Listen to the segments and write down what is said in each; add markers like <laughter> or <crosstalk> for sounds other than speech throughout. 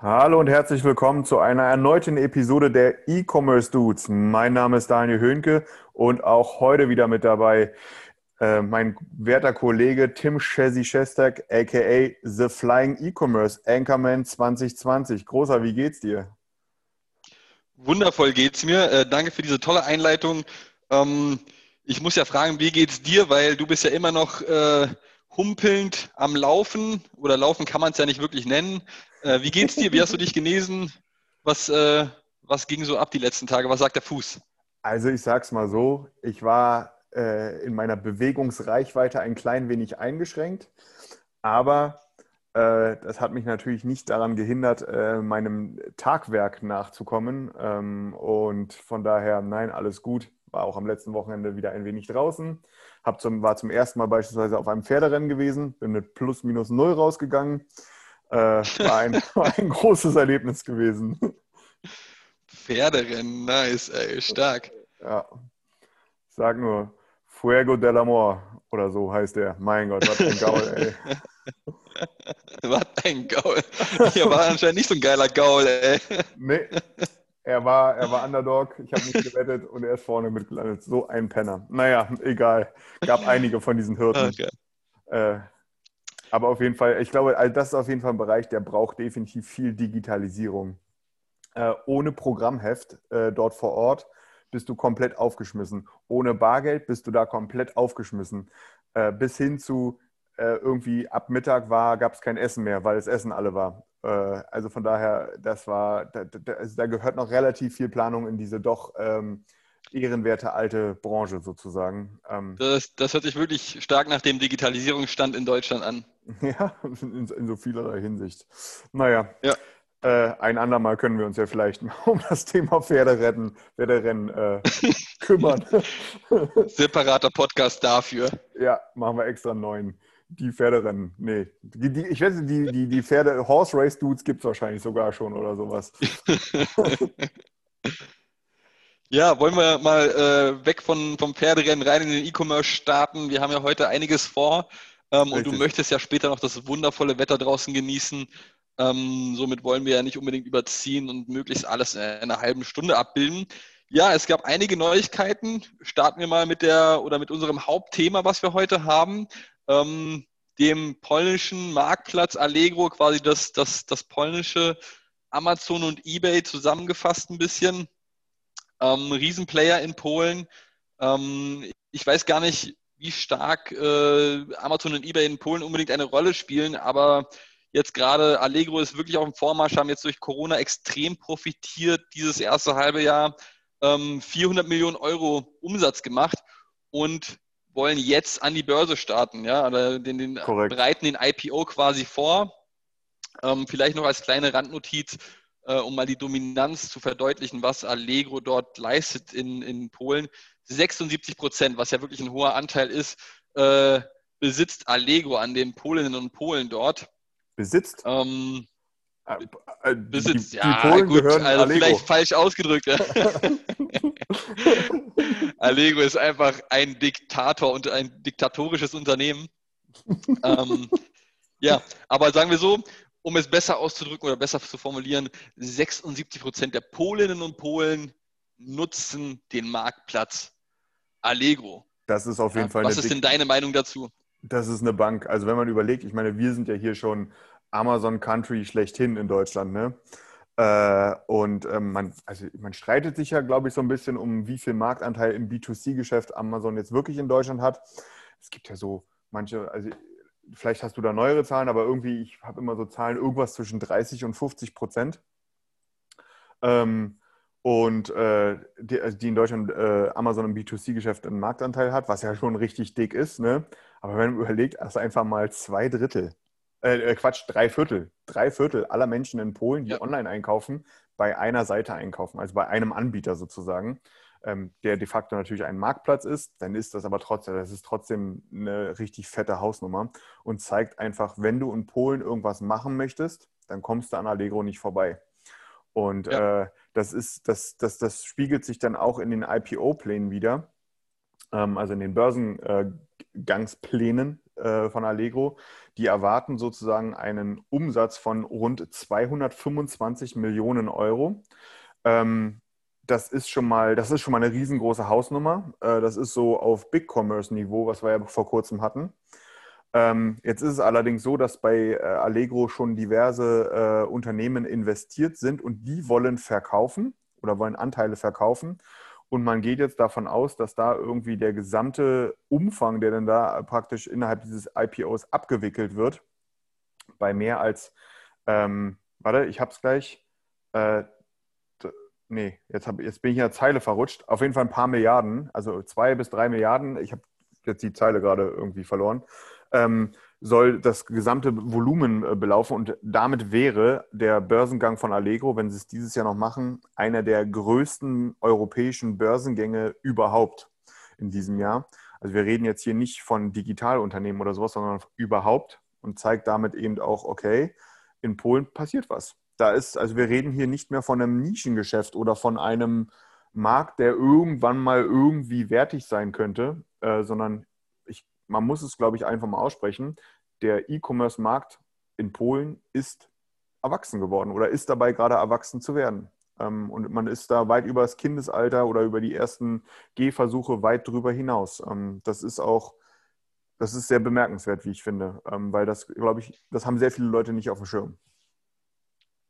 Hallo und herzlich willkommen zu einer erneuten Episode der E-Commerce Dudes. Mein Name ist Daniel Höhnke und auch heute wieder mit dabei äh, mein werter Kollege Tim Chessy Shestak, aka The Flying E-Commerce Anchorman 2020. Großer, wie geht's dir? Wundervoll geht's mir. Äh, danke für diese tolle Einleitung. Ähm, ich muss ja fragen, wie geht's dir, weil du bist ja immer noch äh, humpelnd am Laufen oder Laufen kann man es ja nicht wirklich nennen. Äh, wie geht's dir? Wie hast du dich genesen? Was, äh, was ging so ab die letzten Tage? Was sagt der Fuß? Also ich sag's mal so, ich war äh, in meiner Bewegungsreichweite ein klein wenig eingeschränkt, aber äh, das hat mich natürlich nicht daran gehindert, äh, meinem Tagwerk nachzukommen. Ähm, und von daher, nein, alles gut. War auch am letzten Wochenende wieder ein wenig draußen. Hab zum, war zum ersten Mal beispielsweise auf einem Pferderennen gewesen, bin mit plus minus null rausgegangen. Äh, war, ein, <laughs> war ein großes Erlebnis gewesen. Pferderennen, nice, ey, stark. Ja. Ich sag nur Fuego del Amor oder so heißt der. Mein Gott, was ein Gaul, ey. <laughs> Was ein Gaul. Hier war anscheinend nicht so ein geiler Gaul, ey. Nee, er war, er war Underdog. Ich habe nicht gewettet und er ist vorne mitgelandet. So ein Penner. Naja, egal. Gab einige von diesen Hürden. Okay. Äh, aber auf jeden Fall, ich glaube, also das ist auf jeden Fall ein Bereich, der braucht definitiv viel Digitalisierung. Äh, ohne Programmheft äh, dort vor Ort bist du komplett aufgeschmissen. Ohne Bargeld bist du da komplett aufgeschmissen. Äh, bis hin zu äh, irgendwie ab Mittag war, gab es kein Essen mehr, weil das Essen alle war. Äh, also von daher, das war, da, da, also da gehört noch relativ viel Planung in diese doch ähm, ehrenwerte alte Branche sozusagen. Ähm, Das, das hört sich wirklich stark nach dem Digitalisierungsstand in Deutschland an. <laughs> Ja, in, in so vielerlei Hinsicht. Naja, Ja. äh, ein andermal können wir uns ja vielleicht mal <laughs> um das Thema Pferderennen, Pferderennen äh, kümmern. <laughs> Separater Podcast dafür. ja, machen wir extra einen neuen. Die Pferderennen, nee. Die, die, ich weiß nicht, die, die, die Pferde, Horse Race Dudes gibt es wahrscheinlich sogar schon oder sowas. <laughs> Ja, wollen wir mal äh, weg von, vom Pferderennen rein in den E-Commerce starten. Wir haben ja heute einiges vor ähm, und du möchtest ja später noch das wundervolle Wetter draußen genießen. Ähm, somit wollen wir ja nicht unbedingt überziehen und möglichst alles in einer halben Stunde abbilden. Ja, es gab einige Neuigkeiten. Starten wir mal mit der oder mit unserem Hauptthema, was wir heute haben, ähm, dem polnischen Marktplatz Allegro, quasi das, das, das polnische Amazon und eBay zusammengefasst ein bisschen ähm, Riesenplayer in Polen. Ähm, ich weiß gar nicht, wie stark äh, Amazon und eBay in Polen unbedingt eine Rolle spielen, aber jetzt gerade Allegro ist wirklich auf dem Vormarsch, haben jetzt durch Corona extrem profitiert, dieses erste halbe Jahr ähm, 400 Millionen Euro Umsatz gemacht und wollen jetzt an die Börse starten. Ja, oder den, den bereiten den IPO quasi vor. Ähm, vielleicht noch als kleine Randnotiz, äh, um mal die Dominanz zu verdeutlichen, was Allegro dort leistet in, in Polen. 76 Prozent, was ja wirklich ein hoher Anteil ist, äh, besitzt Allegro an den Polinnen und Polen dort. Besitzt? Ähm, Äh, äh, besitzt, die, ja, die Polen gut, gehören also Allego. vielleicht falsch ausgedrückt. Ja. <laughs> <laughs> Allego ist einfach ein Diktator und ein diktatorisches Unternehmen. ähm, ja, aber sagen wir so, um es besser auszudrücken oder besser zu formulieren, 76 Prozent der Polinnen und Polen nutzen den Marktplatz Allegro. Das ist auf jeden Ja, Fall was ist denn deine Meinung dazu? Das ist eine Bank. Also wenn man überlegt, ich meine, wir sind ja hier schon Amazon Country schlechthin in Deutschland, ne? Äh, und ähm, man, also man streitet sich ja, glaube ich, so ein bisschen um, wie viel Marktanteil im B2C-Geschäft Amazon jetzt wirklich in Deutschland hat. Es gibt ja so manche, also vielleicht hast du da neuere Zahlen, aber irgendwie, ich habe immer so Zahlen, irgendwas zwischen 30 und 50 Prozent. Ähm, und äh, die, also die in Deutschland äh, Amazon im B2C-Geschäft einen Marktanteil hat, was ja schon richtig dick ist. Ne? Aber wenn man überlegt, dass einfach mal zwei Drittel, äh, äh, Quatsch, drei Viertel, drei Viertel aller Menschen in Polen, die Ja. online einkaufen, bei einer Seite einkaufen, also bei einem Anbieter sozusagen, ähm, der de facto natürlich ein Marktplatz ist, dann ist das aber trotzdem, das ist trotzdem eine richtig fette Hausnummer und zeigt einfach, wenn du in Polen irgendwas machen möchtest, dann kommst du an Allegro nicht vorbei. Und Ja. äh, das ist, das, das, das spiegelt sich dann auch in den IPO-Plänen wieder, ähm, also in den Börsengangsplänen äh, von Allegro. Die erwarten sozusagen einen Umsatz von rund 225 Millionen Euro. Ähm, das ist schon mal, das ist schon mal eine riesengroße Hausnummer. Äh, das ist so auf Big Commerce-Niveau, was wir ja vor kurzem hatten. Ähm, jetzt ist es allerdings so, dass bei äh, Allegro schon diverse äh, Unternehmen investiert sind und die wollen verkaufen oder wollen Anteile verkaufen. Und man geht jetzt davon aus, dass da irgendwie der gesamte Umfang, der dann da praktisch innerhalb dieses IPOs abgewickelt wird, bei mehr als, ähm, warte, ich hab's gleich, äh, nee, jetzt, hab, jetzt bin ich in der Zeile verrutscht, auf jeden Fall ein paar Milliarden, also zwei bis drei Milliarden, ich habe jetzt die Zeile gerade irgendwie verloren, ähm, soll das gesamte Volumen äh, belaufen und damit wäre der Börsengang von Allegro, wenn sie es dieses Jahr noch machen, einer der größten europäischen Börsengänge überhaupt in diesem Jahr. Also wir reden jetzt hier nicht von Digitalunternehmen oder sowas, sondern überhaupt und zeigt damit eben auch, okay, in Polen passiert was. Da ist, also wir reden hier nicht mehr von einem Nischengeschäft oder von einem Markt, der irgendwann mal irgendwie wertig sein könnte, äh, sondern man muss es, glaube ich, einfach mal aussprechen. Der E-Commerce-Markt in Polen ist erwachsen geworden oder ist dabei gerade erwachsen zu werden. Ähm, und man ist da weit über das Kindesalter oder über die ersten Gehversuche weit drüber hinaus. Ähm, das ist auch, das ist sehr bemerkenswert, wie ich finde, ähm, weil das, glaube ich, das haben sehr viele Leute nicht auf dem Schirm.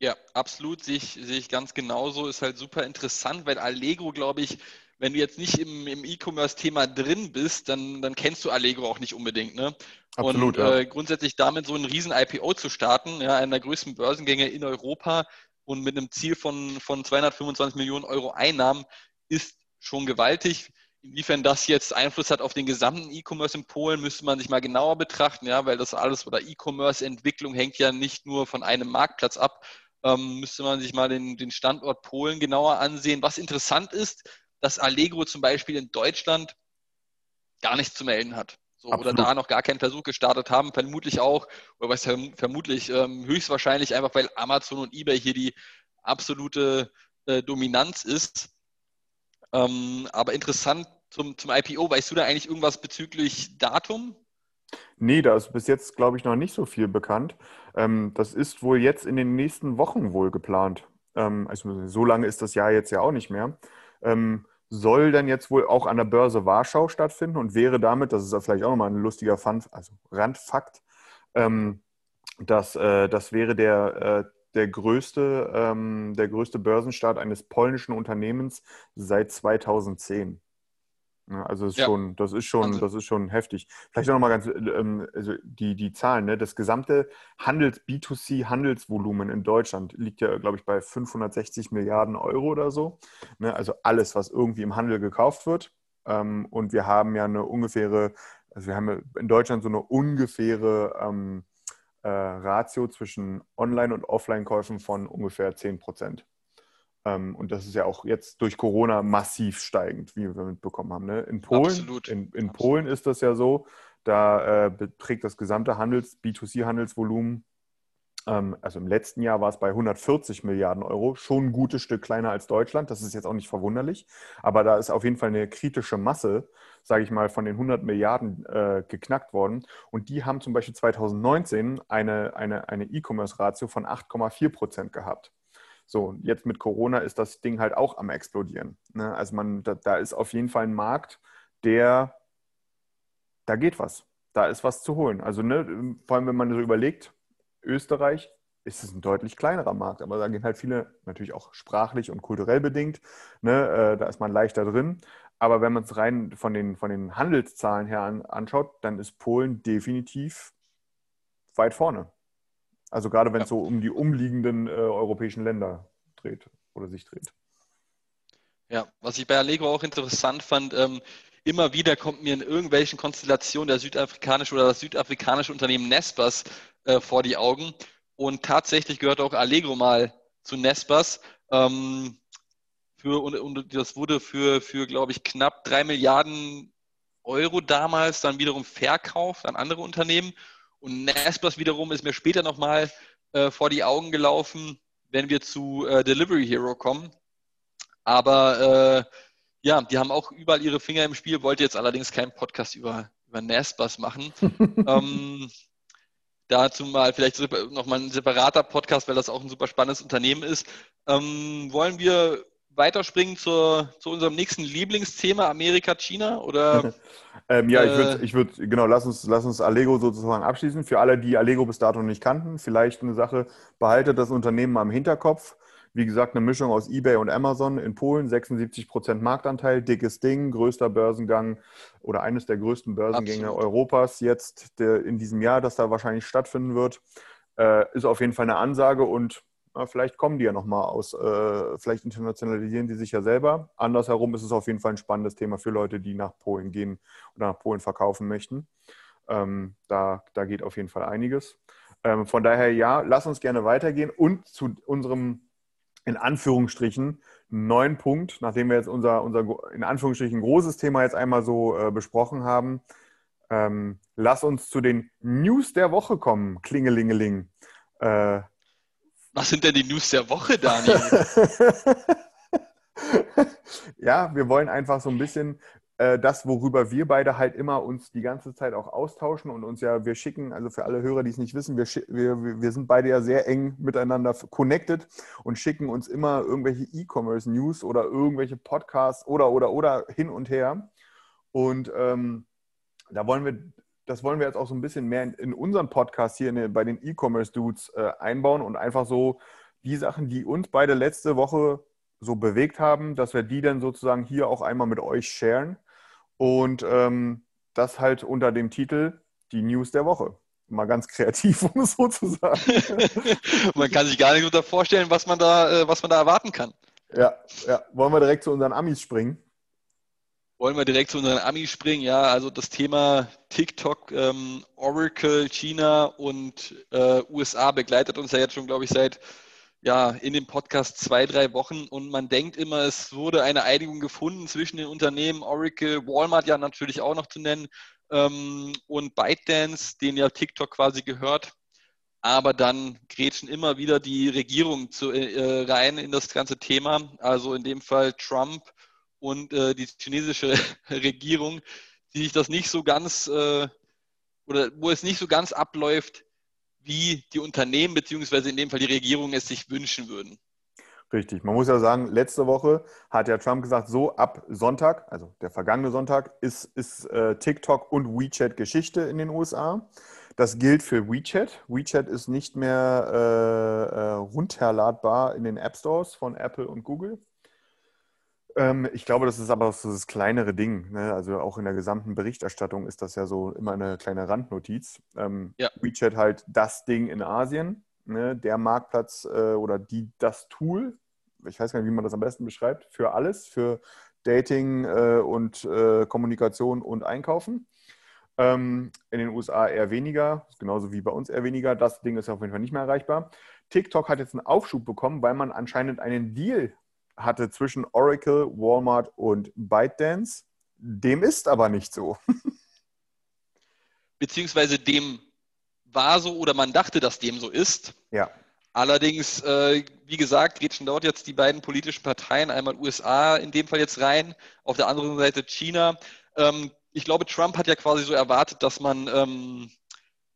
Ja, absolut, sehe ich, sehe ich ganz genauso. Ist halt super interessant, weil Allegro, glaube ich, wenn du jetzt nicht im, im E-Commerce-Thema drin bist, dann, dann kennst du Allegro auch nicht unbedingt. Ne? Absolut, und ja. äh, grundsätzlich damit so ein riesen IPO zu starten, ja, einer der größten Börsengänge in Europa und mit einem Ziel von, von 225 Millionen Euro Einnahmen, ist schon gewaltig. Inwiefern das jetzt Einfluss hat auf den gesamten E-Commerce in Polen, müsste man sich mal genauer betrachten, ja, weil das alles oder E-Commerce-Entwicklung hängt ja nicht nur von einem Marktplatz ab. Ähm, müsste man sich mal den, den Standort Polen genauer ansehen. Was interessant ist, dass Allegro zum Beispiel in Deutschland gar nichts zu melden hat. So, oder da noch gar keinen Versuch gestartet haben, vermutlich auch, oder was verm- vermutlich ähm, höchstwahrscheinlich einfach, weil Amazon und eBay hier die absolute äh, Dominanz ist. Ähm, aber interessant zum, zum IPO, weißt du da eigentlich irgendwas bezüglich Datum? Nee, da ist bis jetzt, glaube ich, noch nicht so viel bekannt. Ähm, das ist wohl jetzt in den nächsten Wochen wohl geplant. Ähm, also so lange ist das Jahr jetzt ja auch nicht mehr. Ähm, soll dann jetzt wohl auch an der Börse Warschau stattfinden und wäre damit, das ist vielleicht auch nochmal ein lustiger Fun, also Randfakt, ähm, dass äh, das wäre der, äh, der, größte, ähm, der größte Börsenstart eines polnischen Unternehmens seit 2010. Ja, also das ist Ja. schon, das ist schon, Wahnsinn. das ist schon heftig. Vielleicht auch nochmal ganz, ähm, also die, die Zahlen, ne? Das gesamte Handels, B2C-Handelsvolumen in Deutschland liegt ja, glaube ich, bei 560 Milliarden Euro oder so. Ne? Also alles, was irgendwie im Handel gekauft wird. Ähm, und wir haben ja eine ungefähre, also wir haben in Deutschland so eine ungefähre ähm, äh, Ratio zwischen Online- und Offline-Käufen von ungefähr 10 Prozent. Ähm, und das ist ja auch jetzt durch Corona massiv steigend, wie wir mitbekommen haben. Ne? In Polen, Absolut. in, in Absolut. Polen ist das ja so, da äh, beträgt das gesamte Handels, B2C-Handelsvolumen, ähm, also im letzten Jahr war es bei 140 Milliarden Euro, schon ein gutes Stück kleiner als Deutschland. Das ist jetzt auch nicht verwunderlich, aber da ist auf jeden Fall eine kritische Masse, sage ich mal, von den 100 Milliarden äh, geknackt worden. Und die haben zum Beispiel 2019 eine, eine, eine E-Commerce-Ratio von 8,4 Prozent gehabt. So, jetzt mit Corona ist das Ding halt auch am explodieren. Ne? Also man, da, da ist auf jeden Fall ein Markt, der, da geht was. Da ist was zu holen. Also ne, vor allem, wenn man so überlegt, Österreich ist es ein deutlich kleinerer Markt, aber da gehen halt viele, natürlich auch sprachlich und kulturell bedingt, ne, äh, da ist man leichter drin. Aber wenn man es rein von den, von den Handelszahlen her an, anschaut, dann ist Polen definitiv weit vorne. Also gerade wenn es Ja. so um die umliegenden äh, europäischen Länder dreht oder sich dreht. Ja, was ich bei Allegro auch interessant fand, ähm, immer wieder kommt mir in irgendwelchen Konstellationen der südafrikanische oder das südafrikanische Unternehmen Nespers äh, vor die Augen. Und tatsächlich gehört auch Allegro mal zu Nespers. Ähm, für, und, und, das wurde für, für glaube ich, knapp drei Milliarden Euro damals dann wiederum verkauft an andere Unternehmen. Und Nespers wiederum ist mir später nochmal äh, vor die Augen gelaufen, wenn wir zu äh, Delivery Hero kommen. Aber äh, ja, die haben auch überall ihre Finger im Spiel, wollte jetzt allerdings keinen Podcast über, über Nespers machen. <laughs> ähm, dazu mal vielleicht nochmal ein separater Podcast, weil das auch ein super spannendes Unternehmen ist. Ähm, wollen wir weiterspringen zur, zu unserem nächsten Lieblingsthema, Amerika, China? Oder, <laughs> ähm, ja, äh, ich würde, ich würd, genau, lass uns, lass uns Allego sozusagen abschließen. Für alle, die Allego bis dato nicht kannten, vielleicht eine Sache, behaltet das Unternehmen im Hinterkopf. Wie gesagt, eine Mischung aus eBay und Amazon in Polen, 76 Prozent Marktanteil, dickes Ding, größter Börsengang oder eines der größten Börsengänge Absolut. Europas jetzt der, in diesem Jahr, das da wahrscheinlich stattfinden wird. Äh, ist auf jeden Fall eine Ansage und na, vielleicht kommen die ja nochmal aus, äh, vielleicht internationalisieren die sich ja selber. Andersherum ist es auf jeden Fall ein spannendes Thema für Leute, die nach Polen gehen oder nach Polen verkaufen möchten. Ähm, da, da geht auf jeden Fall einiges. Ähm, von daher ja, lass uns gerne weitergehen und zu unserem in Anführungsstrichen neuen Punkt, nachdem wir jetzt unser, unser in Anführungsstrichen großes Thema jetzt einmal so äh, besprochen haben. Ähm, lass uns zu den News der Woche kommen. Klingelingeling. Äh, Was sind denn die News der Woche, Daniel? <laughs> ja, wir wollen einfach so ein bisschen äh, das, worüber wir beide halt immer uns die ganze Zeit auch austauschen und uns ja, wir schicken, also für alle Hörer, die es nicht wissen, wir, wir, wir sind beide ja sehr eng miteinander connected und schicken uns immer irgendwelche E-Commerce-News oder irgendwelche Podcasts oder, oder, oder hin und her. Und ähm, da wollen wir, das wollen wir jetzt auch so ein bisschen mehr in, in unseren Podcast hier in, bei den E-Commerce-Dudes äh, einbauen und einfach so die Sachen, die uns beide letzte Woche so bewegt haben, dass wir die dann sozusagen hier auch einmal mit euch sharen. Und ähm, das halt unter dem Titel Die News der Woche. Mal ganz kreativ, <laughs> um es so zu sagen. <laughs> man kann sich gar nicht unter vorstellen, was man da, äh, was man da erwarten kann. Ja, ja. Wollen wir direkt zu unseren Amis springen? Wollen wir direkt zu unseren Amis springen? Ja, also das Thema TikTok, ähm, Oracle, China und äh, USA begleitet uns ja jetzt schon, glaube ich, seit ja, in dem Podcast zwei, drei Wochen und man denkt immer, es wurde eine Einigung gefunden zwischen den Unternehmen Oracle, Walmart ja natürlich auch noch zu nennen ähm, und ByteDance, den ja TikTok quasi gehört. Aber dann grätschen immer wieder die Regierung zu, äh, rein in das ganze Thema. Also in dem Fall Trump und äh, die chinesische <laughs> Regierung, die sich das nicht so ganz äh, oder wo es nicht so ganz abläuft, wie die Unternehmen beziehungsweise in dem Fall die Regierung es sich wünschen würden. Richtig. Man muss ja sagen, letzte Woche hat ja Trump gesagt, so ab Sonntag, also der vergangene Sonntag, ist, ist äh, TikTok und WeChat Geschichte in den USA. Das gilt für WeChat. WeChat ist nicht mehr äh, äh, runterladbar in den App Stores von Apple und Google. Ähm, ich glaube, das ist aber so das kleinere Ding. Ne? Also auch in der gesamten Berichterstattung ist das ja so immer eine kleine Randnotiz. Ähm, ja. WeChat halt das Ding in Asien, ne? der Marktplatz äh, oder die, das Tool, ich weiß gar nicht, wie man das am besten beschreibt, für alles, für Dating äh, und äh, Kommunikation und Einkaufen. Ähm, in den USA eher weniger, genauso wie bei uns eher weniger. Das Ding ist auf jeden Fall nicht mehr erreichbar. TikTok hat jetzt einen Aufschub bekommen, weil man anscheinend einen Deal hatte zwischen Oracle, Walmart und ByteDance. Dem ist aber nicht so. <laughs> Beziehungsweise dem war so oder man dachte, dass dem so ist. Ja. Allerdings, äh, wie gesagt, geht schon dort jetzt die beiden politischen Parteien, einmal USA in dem Fall jetzt rein, auf der anderen Seite China. Ähm, ich glaube, Trump hat ja quasi so erwartet, dass man ähm,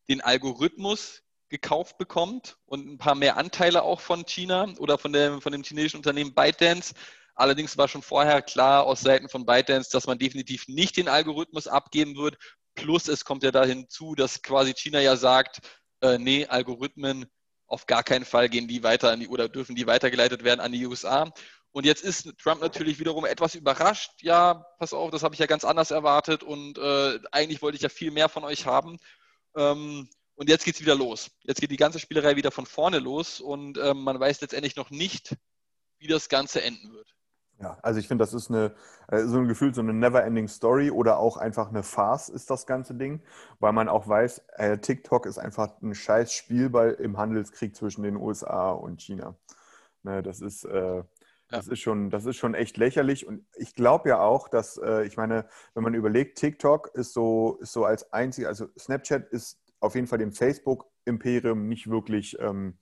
den Algorithmus gekauft bekommt und ein paar mehr Anteile auch von China oder von dem, von dem chinesischen Unternehmen ByteDance. Allerdings war schon vorher klar aus Seiten von ByteDance, dass man definitiv nicht den Algorithmus abgeben wird. Plus es kommt ja da hinzu, dass quasi China ja sagt, äh, nee, Algorithmen auf gar keinen Fall gehen die weiter an die oder dürfen die weitergeleitet werden an die USA. Und jetzt ist Trump natürlich wiederum etwas überrascht. Ja, pass auf, das habe ich ja ganz anders erwartet und äh, eigentlich wollte ich ja viel mehr von euch haben. Ähm, und jetzt geht es wieder los. Jetzt geht die ganze Spielerei wieder von vorne los und ähm, man weiß letztendlich noch nicht, wie das Ganze enden wird. Ja, also ich finde, das ist eine, äh, so ein Gefühl, so eine never-ending Story oder auch einfach eine Farce ist das ganze Ding, weil man auch weiß, äh, TikTok ist einfach ein scheiß Spielball im Handelskrieg zwischen den USA und China. Ne, das ist, äh, das, ist schon, das ist schon echt lächerlich. Und ich glaube ja auch, dass, äh, ich meine, wenn man überlegt, TikTok ist so, ist so als einzig, also Snapchat ist auf jeden Fall dem Facebook-Imperium nicht wirklich ähm,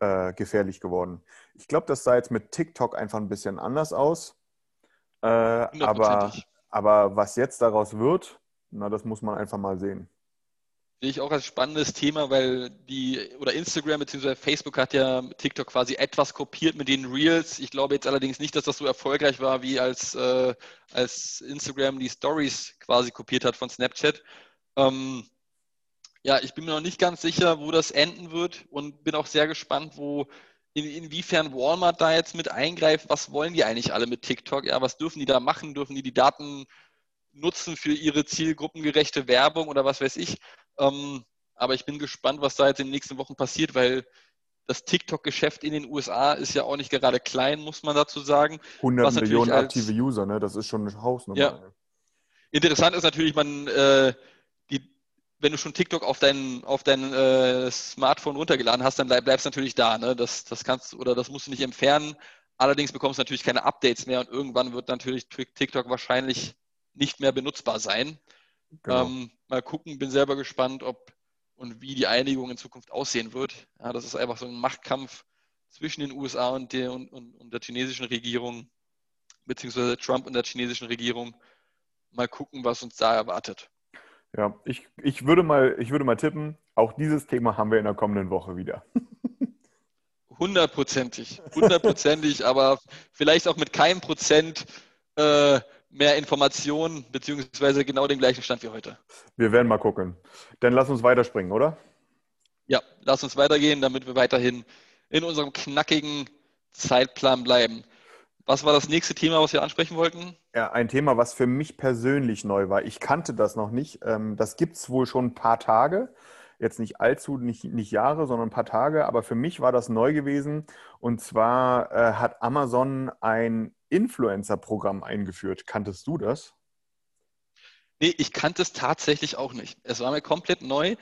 äh, gefährlich geworden. Ich glaube, das sah jetzt mit TikTok einfach ein bisschen anders aus. Äh, aber, aber was jetzt daraus wird, na, das muss man einfach mal sehen. Sehe ich auch als spannendes Thema, weil die oder Instagram bzw. Facebook hat ja TikTok quasi etwas kopiert mit den Reels. Ich glaube jetzt allerdings nicht, dass das so erfolgreich war, wie als, äh, als Instagram die Stories quasi kopiert hat von Snapchat. Ähm, ja, ich bin mir noch nicht ganz sicher, wo das enden wird und bin auch sehr gespannt, wo in, inwiefern Walmart da jetzt mit eingreift. Was wollen die eigentlich alle mit TikTok? Ja, was dürfen die da machen? Dürfen die die Daten nutzen für ihre zielgruppengerechte Werbung oder was weiß ich? Ähm, aber ich bin gespannt, was da jetzt in den nächsten Wochen passiert, weil das TikTok-Geschäft in den USA ist ja auch nicht gerade klein, muss man dazu sagen. 100 Millionen als, aktive User, ne? das ist schon eine Hausnummer. Ja. Interessant ist natürlich, man, äh, wenn du schon TikTok auf dein, auf dein äh, Smartphone runtergeladen hast, dann bleib, bleibst du natürlich da. Ne? Das, das kannst oder das musst du nicht entfernen. Allerdings bekommst du natürlich keine Updates mehr und irgendwann wird natürlich TikTok wahrscheinlich nicht mehr benutzbar sein. Genau. Ähm, mal gucken, bin selber gespannt, ob und wie die Einigung in Zukunft aussehen wird. Ja, das ist einfach so ein Machtkampf zwischen den USA und der, und, und, und der chinesischen Regierung, beziehungsweise Trump und der chinesischen Regierung. Mal gucken, was uns da erwartet. Ja, ich, ich, würde mal, ich würde mal tippen, auch dieses Thema haben wir in der kommenden Woche wieder. <laughs> Hundertprozentig, hundertprozentig, aber vielleicht auch mit keinem Prozent äh, mehr Informationen, beziehungsweise genau den gleichen Stand wie heute. Wir werden mal gucken. Dann lass uns weiterspringen, oder? Ja, lass uns weitergehen, damit wir weiterhin in unserem knackigen Zeitplan bleiben. Was war das nächste Thema, was wir ansprechen wollten? Ja, ein Thema, was für mich persönlich neu war. Ich kannte das noch nicht. Ähm, das gibt es wohl schon ein paar Tage. Jetzt nicht allzu, nicht, nicht Jahre, sondern ein paar Tage. Aber für mich war das neu gewesen. Und zwar äh, hat Amazon ein Influencer-Programm eingeführt. Kanntest du das? Nee, ich kannte es tatsächlich auch nicht. Es war mir komplett neu.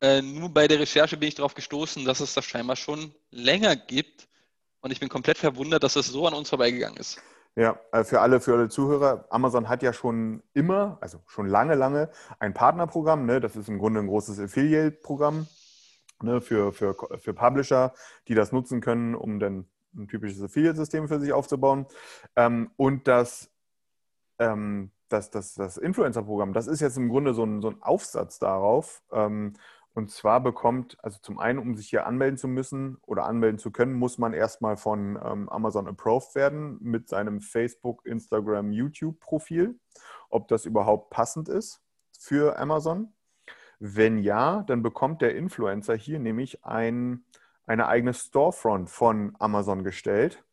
Äh, nur bei der Recherche bin ich darauf gestoßen, dass es das scheinbar schon länger gibt. Und ich bin komplett verwundert, dass es so an uns vorbeigegangen ist. Ja, äh, für alle, für alle Zuhörer, Amazon hat ja schon immer, also schon lange, lange ein Partnerprogramm. Ne? Das ist im Grunde ein großes Affiliate-Programm ne? für, für, für Publisher, die das nutzen können, um dann ein typisches Affiliate-System für sich aufzubauen. Ähm, und das, ähm, das, das, das Influencer-Programm, das ist jetzt im Grunde so ein, so ein Aufsatz darauf, ähm, und zwar bekommt, also zum einen, um sich hier anmelden zu müssen oder anmelden zu können, muss man erstmal von ähm, Amazon approved werden mit seinem Facebook, Instagram, YouTube-Profil, ob das überhaupt passend ist für Amazon. Wenn ja, dann bekommt der Influencer hier nämlich ein, eine eigene Storefront von Amazon gestellt,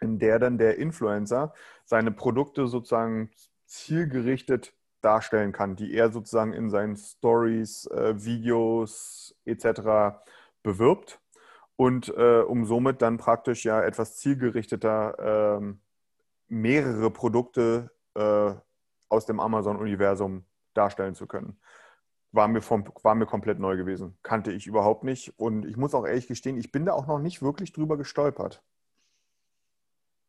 in der dann der Influencer seine Produkte sozusagen zielgerichtet darstellen kann, die er sozusagen in seinen Stories, äh, Videos etc. bewirbt und äh, um somit dann praktisch ja etwas zielgerichteter äh, mehrere Produkte äh, aus dem Amazon-Universum darstellen zu können. War mir, vom, war mir komplett neu gewesen. Kannte ich überhaupt nicht. Und ich muss auch ehrlich gestehen, ich bin da auch noch nicht wirklich drüber gestolpert.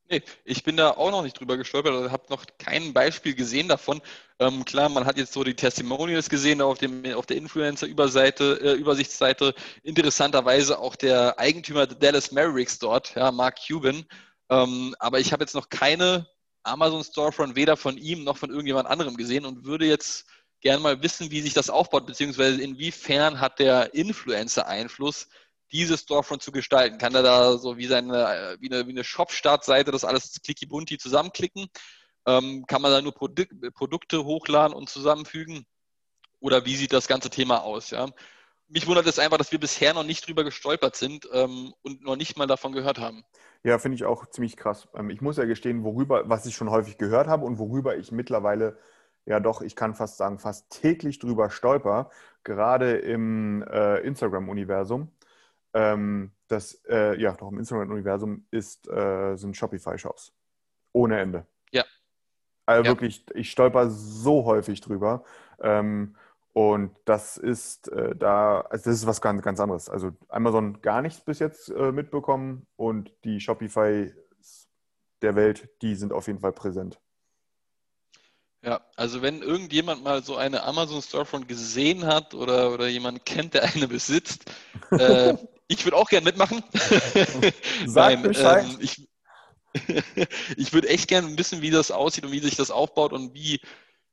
Nee, ich bin da auch noch nicht drüber gestolpert, also habe noch kein Beispiel gesehen davon. Ähm, klar, man hat jetzt so die Testimonials gesehen auf, dem, auf der Influencer-Überseite, äh, Übersichtsseite. Interessanterweise auch der Eigentümer der Dallas Mavericks dort, ja, Mark Cuban. Ähm, aber ich habe jetzt noch keine Amazon Storefront weder von ihm noch von irgendjemand anderem gesehen und würde jetzt gerne mal wissen, wie sich das aufbaut, beziehungsweise inwiefern hat der Influencer Einfluss dieses Storefront zu gestalten? Kann er da so wie, seine, wie eine, wie eine Shop-Startseite das alles clicky-bunti zusammenklicken? Ähm, kann man da nur Produ Produkte hochladen und zusammenfügen? Oder wie sieht das ganze Thema aus? Ja? Mich wundert es einfach, dass wir bisher noch nicht drüber gestolpert sind ähm, und noch nicht mal davon gehört haben. Ja, finde ich auch ziemlich krass. Ähm, ich muss ja gestehen, worüber, was ich schon häufig gehört habe und worüber ich mittlerweile ja doch, ich kann fast sagen, fast täglich drüber stolper, gerade im äh, Instagram-Universum ähm, das, äh, ja, doch im Instagram-Universum ist, äh, sind Shopify-Shops. ohne Ende. Ja. Also Ja. wirklich, ich stolper so häufig drüber. Ähm, und das ist äh, da, also das ist was ganz, ganz anderes. Also Amazon gar nichts bis jetzt äh, mitbekommen und die Shopify der Welt, die sind auf jeden Fall präsent. Ja, also wenn irgendjemand mal so eine Amazon Storefront gesehen hat oder, oder jemand kennt, der eine besitzt, <laughs> äh, ich würde auch gerne mitmachen. <laughs> Sag Bescheid. ähm, ich, <laughs> ich würde echt gerne wissen, wie das aussieht und wie sich das aufbaut und wie,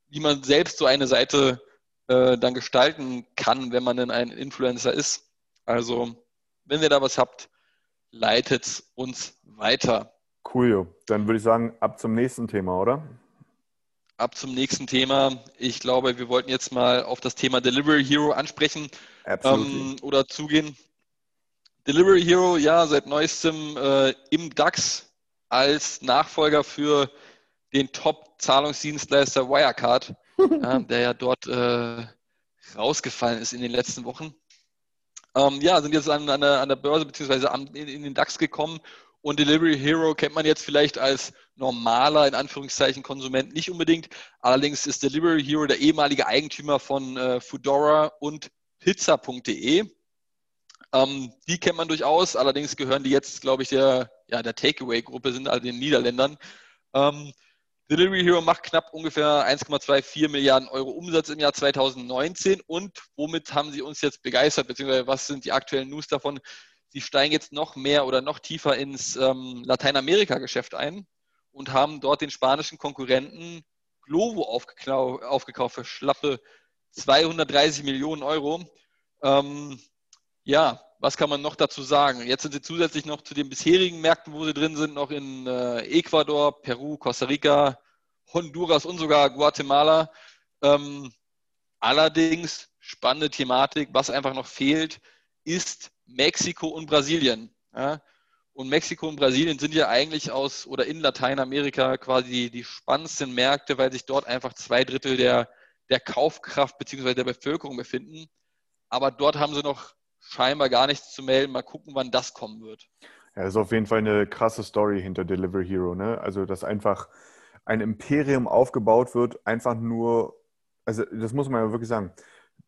wie man selbst so eine Seite äh, dann gestalten kann, wenn man denn ein Influencer ist. Also, wenn ihr da was habt, leitet uns weiter. Cool. Dann würde ich sagen, ab zum nächsten Thema, oder? Ab zum nächsten Thema. Ich glaube, wir wollten jetzt mal auf das Thema Delivery Hero ansprechen ähm, oder zugehen. Delivery Hero, ja, seit neuestem äh, im DAX als Nachfolger für den Top-Zahlungsdienstleister Wirecard, <laughs> ja, der ja dort äh, rausgefallen ist in den letzten Wochen. Ähm, ja, sind jetzt an, an, der, an der Börse beziehungsweise an, in, in den DAX gekommen und Delivery Hero kennt man jetzt vielleicht als normaler, in Anführungszeichen, Konsument nicht unbedingt. Allerdings ist Delivery Hero der ehemalige Eigentümer von äh, Foodora und Pizza.de. Ähm, die kennt man durchaus, allerdings gehören die jetzt, glaube ich, der, ja, der Takeaway-Gruppe, sind also den Niederländern. Ähm, Delivery Hero macht knapp ungefähr 1,24 Milliarden Euro Umsatz im Jahr 2019 und womit haben sie uns jetzt begeistert, beziehungsweise was sind die aktuellen News davon? Sie steigen jetzt noch mehr oder noch tiefer ins ähm, Lateinamerika-Geschäft ein und haben dort den spanischen Konkurrenten Glovo aufgekauft für schlappe 230 Millionen Euro. Ähm, ja, was kann man noch dazu sagen? Jetzt sind sie zusätzlich noch zu den bisherigen Märkten, wo sie drin sind, noch in äh, Ecuador, Peru, Costa Rica, Honduras und sogar Guatemala. Ähm, allerdings spannende Thematik, was einfach noch fehlt, ist Mexiko und Brasilien. Ja? Und Mexiko und Brasilien sind ja eigentlich aus oder in Lateinamerika quasi die spannendsten Märkte, weil sich dort einfach zwei Drittel der, der Kaufkraft bzw. der Bevölkerung befinden. Aber dort haben sie noch scheinbar gar nichts zu melden. Mal gucken, wann das kommen wird. Ja, das ist auf jeden Fall eine krasse Story hinter Delivery Hero. Ne? Also, dass einfach ein Imperium aufgebaut wird, einfach nur, also das muss man ja wirklich sagen.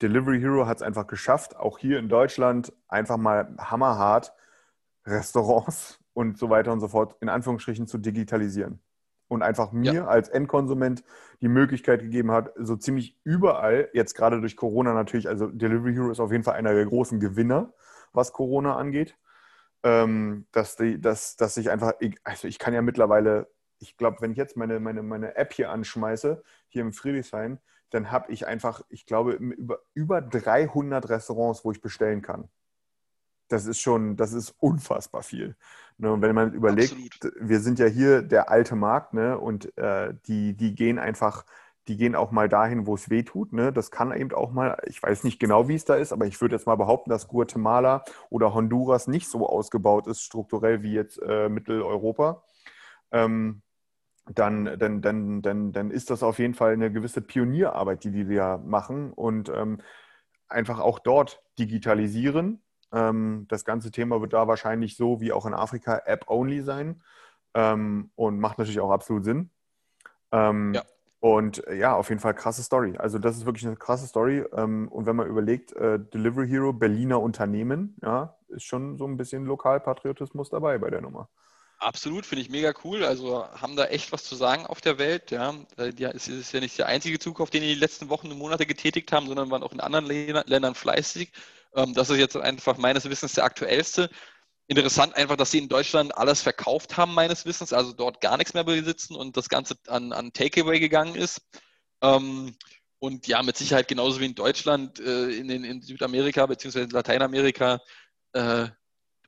Delivery Hero hat es einfach geschafft, auch hier in Deutschland einfach mal hammerhart Restaurants und so weiter und so fort in Anführungsstrichen zu digitalisieren. Und einfach mir Ja. als Endkonsument die Möglichkeit gegeben hat, so ziemlich überall, jetzt gerade durch Corona natürlich, also Delivery Hero ist auf jeden Fall einer der großen Gewinner, was Corona angeht. Ähm, dass, die, dass, dass ich einfach, also ich kann ja mittlerweile, ich glaube, wenn ich jetzt meine, meine, meine App hier anschmeiße, hier im Friedrichshain, dann habe ich einfach, ich glaube, über, über 300 Restaurants, wo ich bestellen kann. Das ist schon, das ist unfassbar viel. Ne, und wenn man überlegt, Absolut. wir sind ja hier der alte Markt, ne? Und äh, die, die gehen einfach, die gehen auch mal dahin, wo es weh tut. Ne? Das kann eben auch mal, ich weiß nicht genau, wie es da ist, aber ich würde jetzt mal behaupten, dass Guatemala oder Honduras nicht so ausgebaut ist, strukturell wie jetzt äh, Mitteleuropa. Ähm, dann, dann, dann, dann, dann ist das auf jeden Fall eine gewisse Pionierarbeit, die die da machen und ähm, einfach auch dort digitalisieren. Ähm, das ganze Thema wird da wahrscheinlich so wie auch in Afrika App-only sein ähm, und macht natürlich auch absolut Sinn. Ähm, Ja. Und äh, ja, auf jeden Fall krasse Story. Also das ist wirklich eine krasse Story. Und wenn man überlegt, äh, Delivery Hero, Berliner Unternehmen, ja, ist schon so ein bisschen Lokalpatriotismus dabei bei der Nummer. Absolut, finde ich mega cool. Also haben da echt was zu sagen auf der Welt. Ja, Äh, es ist ja nicht der einzige Zukauf, den die die letzten Wochen und Monate getätigt haben, sondern waren auch in anderen Lä- Ländern fleißig. Ähm, Das ist jetzt einfach meines Wissens der aktuellste. Interessant einfach, dass sie in Deutschland alles verkauft haben, meines Wissens, also dort gar nichts mehr besitzen und das Ganze an, an Takeaway gegangen ist. Ähm, Und ja, mit Sicherheit genauso wie in Deutschland, äh, in, den, in Südamerika bzw. Lateinamerika, äh,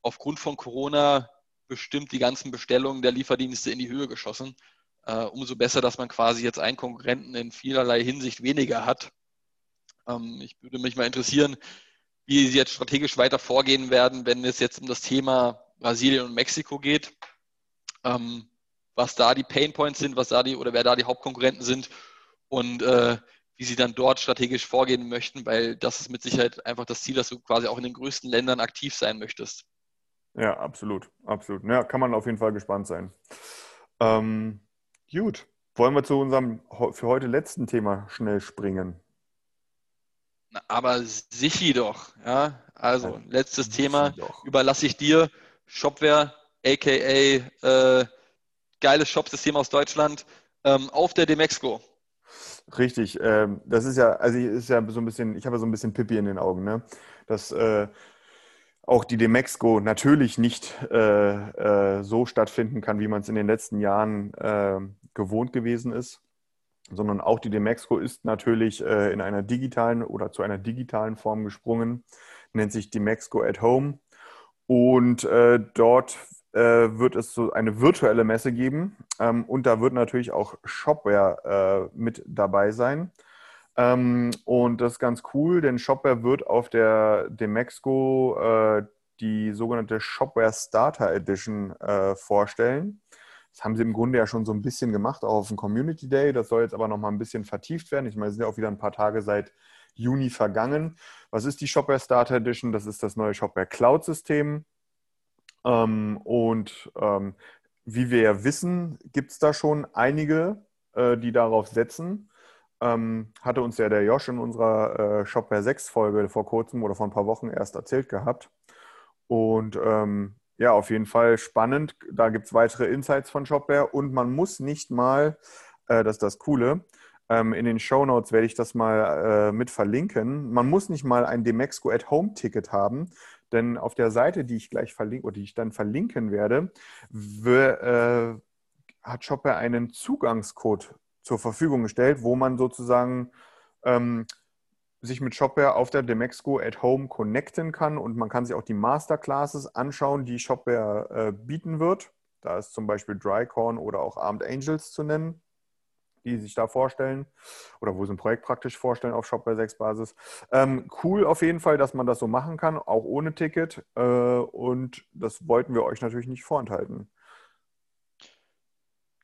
aufgrund von Corona bestimmt die ganzen Bestellungen der Lieferdienste in die Höhe geschossen. Äh, umso besser, dass man quasi jetzt einen Konkurrenten in vielerlei Hinsicht weniger hat. Ähm, ich würde mich mal interessieren, wie sie jetzt strategisch weiter vorgehen werden, wenn es jetzt um das Thema Brasilien und Mexiko geht. Ähm, was da die Painpoints sind, was da die oder wer da die Hauptkonkurrenten sind und äh, wie sie dann dort strategisch vorgehen möchten, weil das ist mit Sicherheit einfach das Ziel, dass du quasi auch in den größten Ländern aktiv sein möchtest. Ja, absolut, absolut. Ja, kann man auf jeden Fall gespannt sein. Ähm, Gut. Wollen wir zu unserem für heute letzten Thema schnell springen? Na, aber sichi doch, ja. Also, Ja, letztes Thema doch. überlasse ich dir. Shopware, aka äh, geiles Shopsystem aus Deutschland, ähm, auf der Demexco. Richtig, ähm, das ist ja, also ist ja so ein bisschen, ich habe ja so ein bisschen Pippi in den Augen, ne? Dass äh, auch die Demexco natürlich nicht äh, äh, so stattfinden kann, wie man es in den letzten Jahren äh, gewohnt gewesen ist, sondern auch die Demexco ist natürlich äh, in einer digitalen oder zu einer digitalen Form gesprungen, nennt sich Demexco at Home und äh, dort äh, wird es so eine virtuelle Messe geben ähm, und da wird natürlich auch Shopware mit dabei sein. Ähm, und das ist ganz cool, denn Shopware wird auf der Demexco die sogenannte Shopware Starter Edition vorstellen. Das haben sie im Grunde ja schon so ein bisschen gemacht, auch auf dem Community Day. Das soll jetzt aber noch mal ein bisschen vertieft werden. Ich meine, es sind ja auch wieder ein paar Tage seit Juni vergangen. Was ist die Shopware Starter Edition? Das ist das neue Shopware Cloud System. Ähm, und ähm, wie wir ja wissen, gibt es da schon einige, äh, die darauf setzen. Ähm, hatte uns ja der Josh in unserer äh, Shopware 6 Folge vor kurzem oder vor ein paar Wochen erst erzählt gehabt. Und ähm, ja, auf jeden Fall spannend. Da gibt es weitere Insights von Shopware und man muss nicht mal, äh, das ist das Coole, ähm, in den Show Notes werde ich das mal äh, mit verlinken. Man muss nicht mal ein Demexco at Home Ticket haben, denn auf der Seite, die ich gleich verlinke oder die ich dann verlinken werde, wir, äh, hat Shopware einen Zugangscode zur Verfügung gestellt, wo man sozusagen ähm, sich mit Shopware auf der Demexco at Home connecten kann und man kann sich auch die Masterclasses anschauen, die Shopware äh, bieten wird. Da ist zum Beispiel Drycorn oder auch Armed Angels zu nennen, die sich da vorstellen oder wo sie ein Projekt praktisch vorstellen auf Shopware 6 Basis. Ähm, cool auf jeden Fall, dass man das so machen kann, auch ohne Ticket äh, und das wollten wir euch natürlich nicht vorenthalten.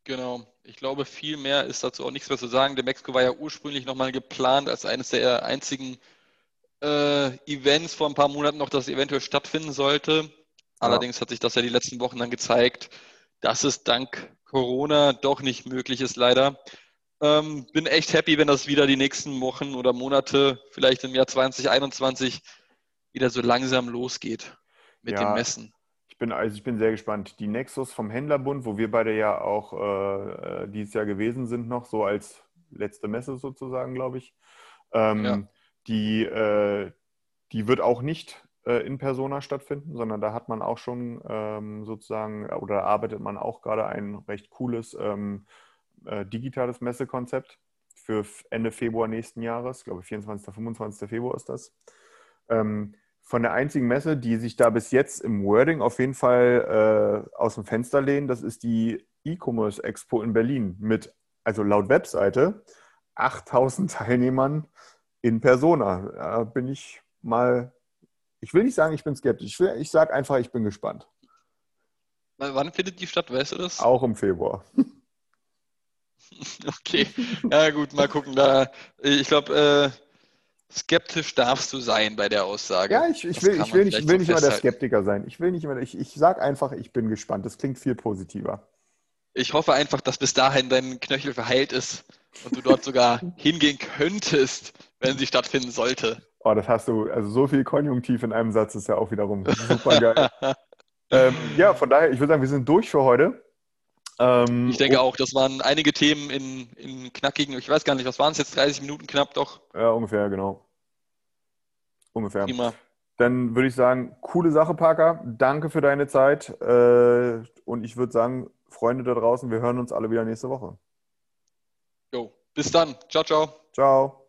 Genau. Ich glaube, viel mehr ist dazu auch nichts mehr zu sagen. Der Mexiko war ja ursprünglich nochmal geplant als eines der einzigen äh, Events vor ein paar Monaten noch, das eventuell stattfinden sollte. Allerdings hat sich das ja die letzten Wochen dann gezeigt, dass es dank Corona doch nicht möglich ist, leider. Ähm, bin echt happy, wenn das wieder die nächsten Wochen oder Monate, vielleicht im Jahr 2021, wieder so langsam losgeht mit Ja. den Messen. Ich bin, also ich bin sehr gespannt. Die Nexus vom Händlerbund, wo wir beide ja auch äh, äh, dieses Jahr gewesen sind, noch so als letzte Messe sozusagen, glaube ich. Ähm, Ja. die, äh, die wird auch nicht äh, in Persona stattfinden, sondern da hat man auch schon ähm, sozusagen oder arbeitet man auch gerade ein recht cooles ähm, äh, digitales Messekonzept für Ende Februar nächsten Jahres. Ich glaube, 24., 25. Februar ist das. Ähm, von der einzigen Messe, die sich da bis jetzt im Wording auf jeden Fall äh, aus dem Fenster lehnen, das ist die E-Commerce Expo in Berlin mit, also laut Webseite, 8000 <laughs> Teilnehmern in Persona. Da bin ich mal, ich will nicht sagen, ich bin skeptisch. Ich, ich sage einfach, ich bin gespannt. Wann findet die statt, weißt du das? Auch im Februar. <laughs> Okay, ja gut, mal gucken. Da, ich glaube, äh, skeptisch darfst du sein bei der Aussage. Ja, ich, ich will, ich will nicht, will nicht immer der. Skeptiker sein. Ich will nicht immer, ich, ich sage einfach, ich bin gespannt. Das klingt viel positiver. Ich hoffe einfach, dass bis dahin dein Knöchel verheilt ist und du dort sogar <laughs> hingehen könntest, wenn sie stattfinden sollte. Oh, das hast du, also so viel Konjunktiv in einem Satz ist ja auch wiederum super geil. <laughs> ähm, ja, von daher, ich würde sagen, wir sind durch für heute. Ähm, Ich denke auch, das waren einige Themen in, in knackigen, ich weiß gar nicht, was waren es jetzt, 30 Minuten knapp doch. Ja, ungefähr, genau. Ungefähr. Prima. Dann würde ich sagen, coole Sache, Parker. Danke für deine Zeit. Äh, und ich würde sagen, Freunde da draußen, wir hören uns alle wieder nächste Woche. Jo, bis dann. Ciao, ciao. Ciao.